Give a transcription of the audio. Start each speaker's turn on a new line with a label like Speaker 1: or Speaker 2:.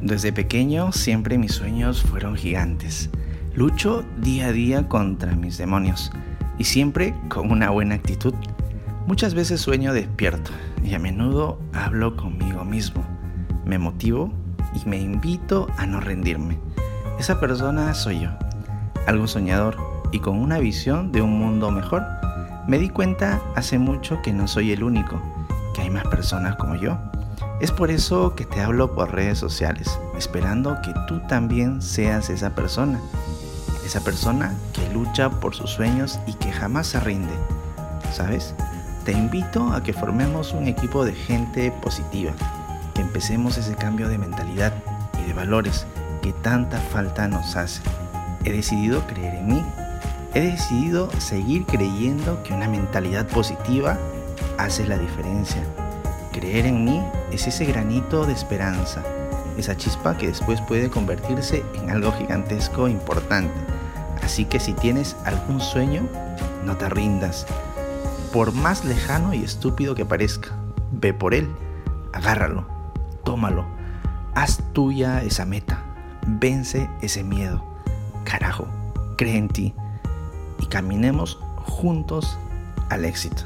Speaker 1: Desde pequeño siempre mis sueños fueron gigantes. Lucho día a día contra mis demonios y siempre con una buena actitud. Muchas veces sueño despierto y a menudo hablo conmigo mismo. Me motivo y me invito a no rendirme. Esa persona soy yo, algo soñador y con una visión de un mundo mejor. Me di cuenta hace mucho que no soy el único, que hay más personas como yo es por eso que te hablo por redes sociales, esperando que tú también seas esa persona. Esa persona que lucha por sus sueños y que jamás se rinde. ¿Sabes? Te invito a que formemos un equipo de gente positiva, que empecemos ese cambio de mentalidad y de valores que tanta falta nos hace. He decidido creer en mí. He decidido seguir creyendo que una mentalidad positiva hace la diferencia Creer en mí es ese granito de esperanza, esa chispa que después puede convertirse en algo gigantesco e importante. Así que si tienes algún sueño, no te rindas. Por más lejano y estúpido que parezca, ve por él, agárralo, tómalo, haz tuya esa meta, vence ese miedo. Carajo, cree en ti y caminemos juntos al éxito.